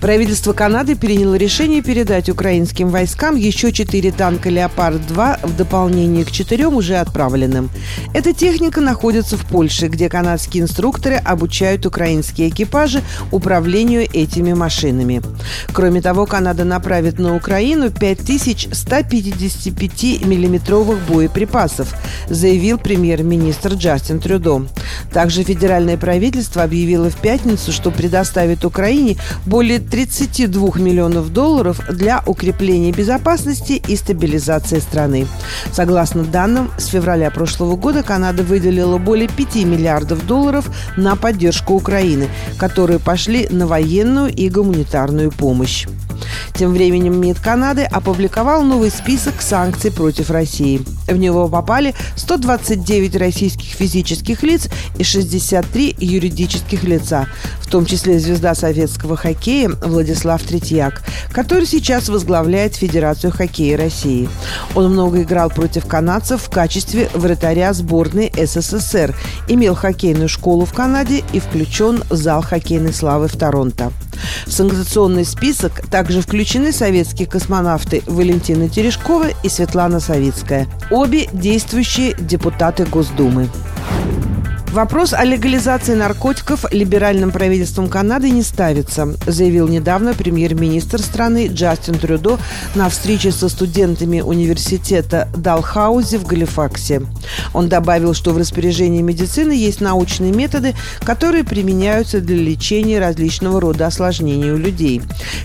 Правительство Канады приняло решение передать украинским войскам еще четыре танка «Леопард-2» в дополнение к четырем уже отправленным. Эта техника находится в Польше, где канадские инструкторы обучают украинские экипажи управлению этими машинами. Кроме того, Канада направит на Украину 5155 миллиметровых боеприпасов, заявил премьер-министр Джастин Трюдо. Также федеральное правительство объявило в пятницу, что предоставит Украине более 32 миллионов долларов для укрепления безопасности и стабилизации страны. Согласно данным, с февраля прошлого года Канада выделила более 5 миллиардов долларов на поддержку Украины, которые пошли на военную и гуманитарную помощь. Тем временем МИД Канады опубликовал новый список санкций против России. В него попали 129 российских физических лиц и 63 юридических лица, в том числе звезда советского хоккея Владислав Третьяк, который сейчас возглавляет Федерацию хоккея России. Он много играл против канадцев в качестве вратаря сборной СССР, имел хоккейную школу в Канаде и включен в зал хоккейной славы в Торонто. В санкционный список также включены советские космонавты Валентина Терешкова и Светлана Савицкая, обе действующие депутаты Госдумы. Вопрос о легализации наркотиков либеральным правительством Канады не ставится, заявил недавно премьер-министр страны Джастин Трюдо на встрече со студентами университета Далхаузи в Галифаксе. Он добавил, что в распоряжении медицины есть научные методы, которые применяются для лечения различного рода осложнений у людей.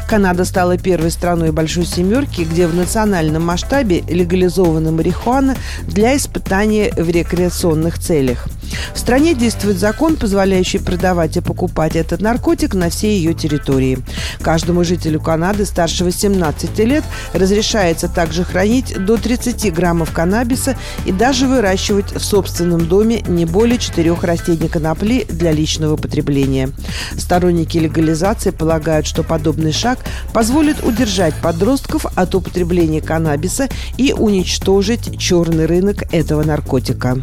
Канада стала первой страной Большой Семерки, где в национальном масштабе легализована марихуана для испытания в рекреационных целях. В стране действует закон, позволяющий продавать и покупать этот наркотик на всей ее территории. Каждому жителю Канады старше 18 лет разрешается также хранить до 30 граммов каннабиса и даже выращивать в собственном доме не более четырех растений конопли для личного потребления. Сторонники легализации полагают, что подобный шаг позволит удержать подростков от употребления каннабиса и уничтожить черный рынок этого наркотика.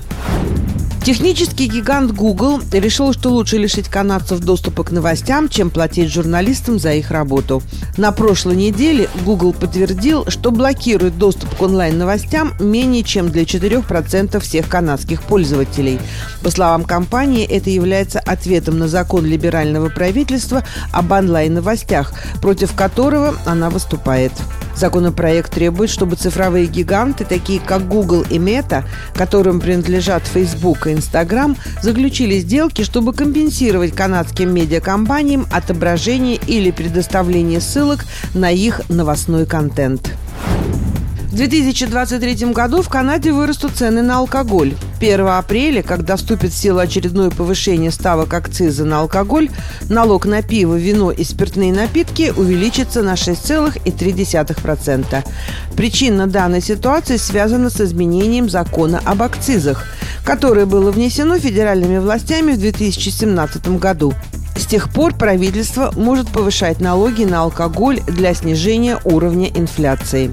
Технический гигант Google решил, что лучше лишить канадцев доступа к новостям, чем платить журналистам за их работу. На прошлой неделе Google подтвердил, что блокирует доступ к онлайн-новостям менее чем для 4% всех канадских пользователей. По словам компании, это является ответом на закон либерального правительства об онлайн-новостях, против которого она выступает. Законопроект требует, чтобы цифровые гиганты, такие как Google и Meta, которым принадлежат Facebook и Instagram, заключили сделки, чтобы компенсировать канадским медиакомпаниям отображение или предоставление ссылок на их новостной контент. В 2023 году в Канаде вырастут цены на алкоголь. 1 апреля, когда вступит в силу очередное повышение ставок акциза на алкоголь, налог на пиво, вино и спиртные напитки увеличится на 6,3%. Причина данной ситуации связана с изменением закона об акцизах, которое было внесено федеральными властями в 2017 году. С тех пор правительство может повышать налоги на алкоголь для снижения уровня инфляции.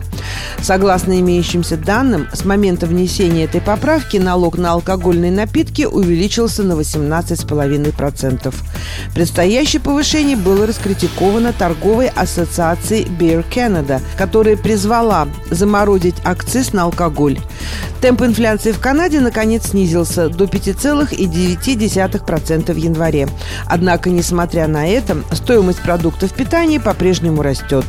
Согласно имеющимся данным, с момента внесения этой поправки налог на алкогольные напитки увеличился на 18,5%. Предстоящее повышение было раскритиковано торговой ассоциацией Beer Canada, которая призвала заморозить акциз на алкоголь. Темп инфляции в Канаде наконец снизился до 5,9% в январе. Однако, несмотря на это, стоимость продуктов питания по-прежнему растет.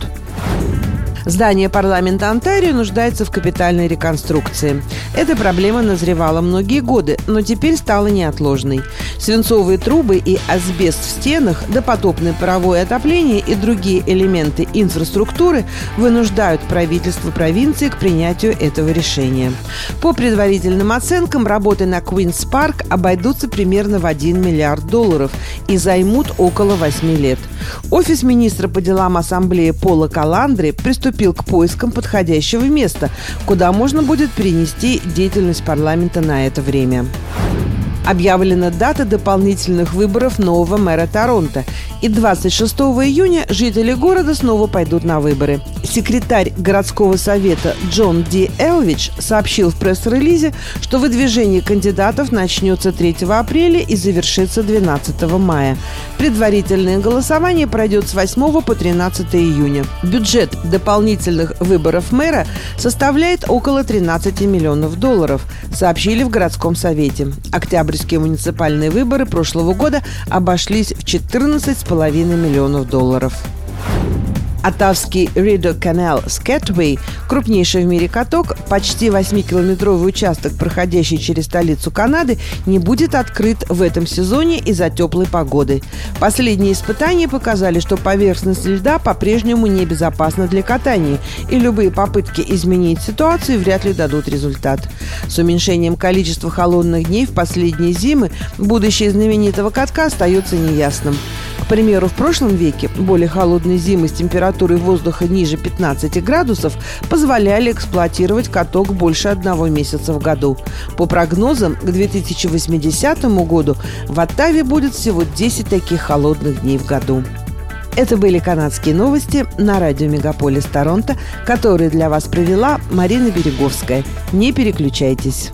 Здание парламента Онтарио нуждается в капитальной реконструкции. Эта проблема назревала многие годы, но теперь стала неотложной. Свинцовые трубы и асбест в стенах, допотопное паровое отопление и другие элементы инфраструктуры вынуждают правительство провинции к принятию этого решения. По предварительным оценкам, работы на Квинс Парк обойдутся примерно в 1 миллиард долларов и займут около 8 лет. Офис министра по делам ассамблеи Пола Каландри приступил к поискам подходящего места, куда можно будет перенести деятельность парламента на это время. Объявлена дата дополнительных выборов нового мэра Торонто. И 26 июня жители города снова пойдут на выборы. Секретарь городского совета Джон Ди Элвич сообщил в пресс-релизе, что выдвижение кандидатов начнется 3 апреля и завершится 12 мая. Предварительное голосование пройдет с 8 по 13 июня. Бюджет дополнительных выборов мэра составляет около 13 миллионов долларов, сообщили в городском совете. Октябрьские муниципальные выборы прошлого года обошлись в 14,5 миллионов долларов. Отавский Ридо Канал Скэтвей, крупнейший в мире каток, почти 8-километровый участок, проходящий через столицу Канады, не будет открыт в этом сезоне из-за теплой погоды. Последние испытания показали, что поверхность льда по-прежнему небезопасна для катания, и любые попытки изменить ситуацию вряд ли дадут результат. С уменьшением количества холодных дней в последние зимы будущее знаменитого катка остается неясным примеру, в прошлом веке более холодные зимы с температурой воздуха ниже 15 градусов позволяли эксплуатировать каток больше одного месяца в году. По прогнозам, к 2080 году в Оттаве будет всего 10 таких холодных дней в году. Это были канадские новости на радио Мегаполис Торонто, которые для вас провела Марина Береговская. Не переключайтесь.